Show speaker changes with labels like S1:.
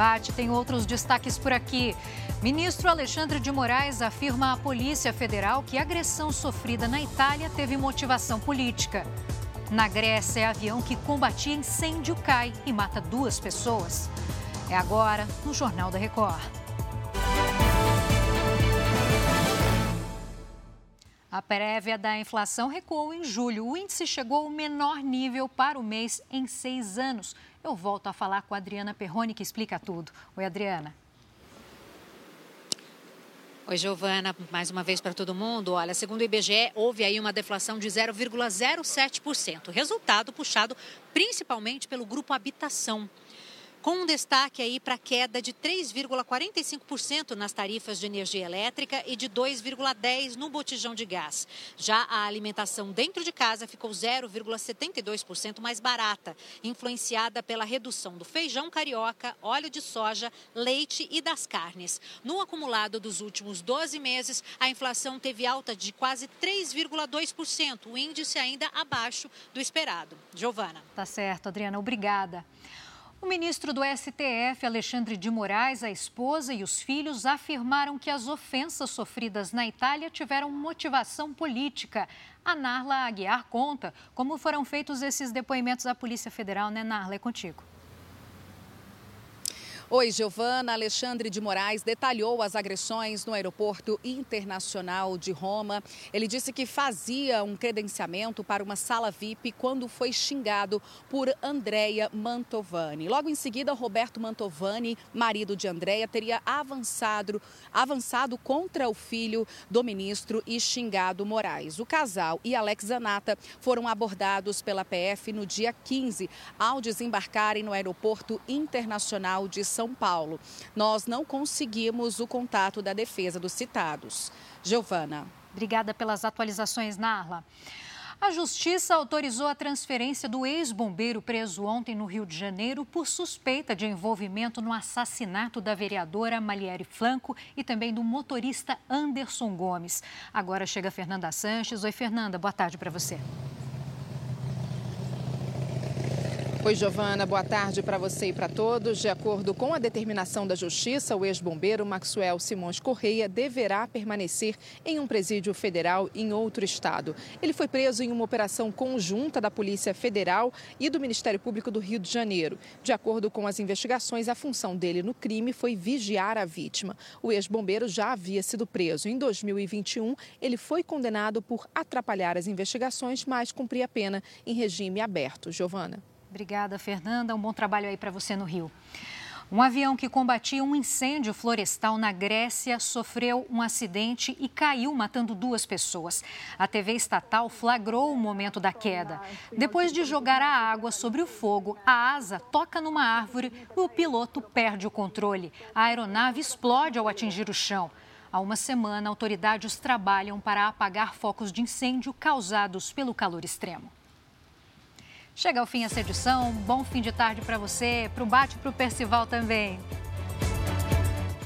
S1: debate, tem outros destaques por aqui. Ministro Alexandre de Moraes afirma à Polícia Federal que a agressão sofrida na Itália teve motivação política. Na Grécia, avião que combatia incêndio cai e mata duas pessoas. É agora no Jornal da Record. A prévia da inflação recuou em julho. O índice chegou ao menor nível para o mês em seis anos. Eu volto a falar com a Adriana Perrone, que explica tudo. Oi, Adriana.
S2: Oi, Giovana, mais uma vez para todo mundo. Olha, segundo o IBGE, houve aí uma deflação de 0,07%, resultado puxado principalmente pelo grupo habitação com um destaque aí para a queda de 3,45% nas tarifas de energia elétrica e de 2,10% no botijão de gás. Já a alimentação dentro de casa ficou 0,72% mais barata, influenciada pela redução do feijão carioca, óleo de soja, leite e das carnes. No acumulado dos últimos 12 meses, a inflação teve alta de quase 3,2%, o índice ainda abaixo do esperado. Giovana.
S1: Tá certo, Adriana, obrigada. O ministro do STF, Alexandre de Moraes, a esposa e os filhos afirmaram que as ofensas sofridas na Itália tiveram motivação política. A Narla Aguiar conta como foram feitos esses depoimentos à Polícia Federal, né, Narla? É contigo.
S3: Oi, Giovana. Alexandre de Moraes detalhou as agressões no aeroporto internacional de Roma. Ele disse que fazia um credenciamento para uma sala VIP quando foi xingado por Andrea Mantovani. Logo em seguida, Roberto Mantovani, marido de Andrea, teria avançado, avançado contra o filho do ministro e xingado Moraes. O casal e Alex Zanata foram abordados pela PF no dia 15, ao desembarcarem no aeroporto internacional de São são Paulo. Nós não conseguimos o contato da defesa dos citados. Giovana.
S1: Obrigada pelas atualizações, Narla. A Justiça autorizou a transferência do ex-bombeiro preso ontem no Rio de Janeiro por suspeita de envolvimento no assassinato da vereadora Maliere Flanco e também do motorista Anderson Gomes. Agora chega Fernanda Sanches. Oi, Fernanda, boa tarde para você.
S4: Oi, Giovana, boa tarde para você e para todos. De acordo com a determinação da Justiça, o ex-bombeiro Maxwell Simões Correia deverá permanecer em um presídio federal em outro estado. Ele foi preso em uma operação conjunta da Polícia Federal e do Ministério Público do Rio de Janeiro. De acordo com as investigações, a função dele no crime foi vigiar a vítima. O ex-bombeiro já havia sido preso. Em 2021, ele foi condenado por atrapalhar as investigações, mas cumpria a pena em regime aberto. Giovana.
S1: Obrigada, Fernanda. Um bom trabalho aí para você no Rio. Um avião que combatia um incêndio florestal na Grécia sofreu um acidente e caiu, matando duas pessoas. A TV estatal flagrou o momento da queda. Depois de jogar a água sobre o fogo, a asa toca numa árvore e o piloto perde o controle. A aeronave explode ao atingir o chão. Há uma semana, autoridades trabalham para apagar focos de incêndio causados pelo calor extremo. Chega ao fim essa edição. Bom fim de tarde para você, para o Bate para o Percival também.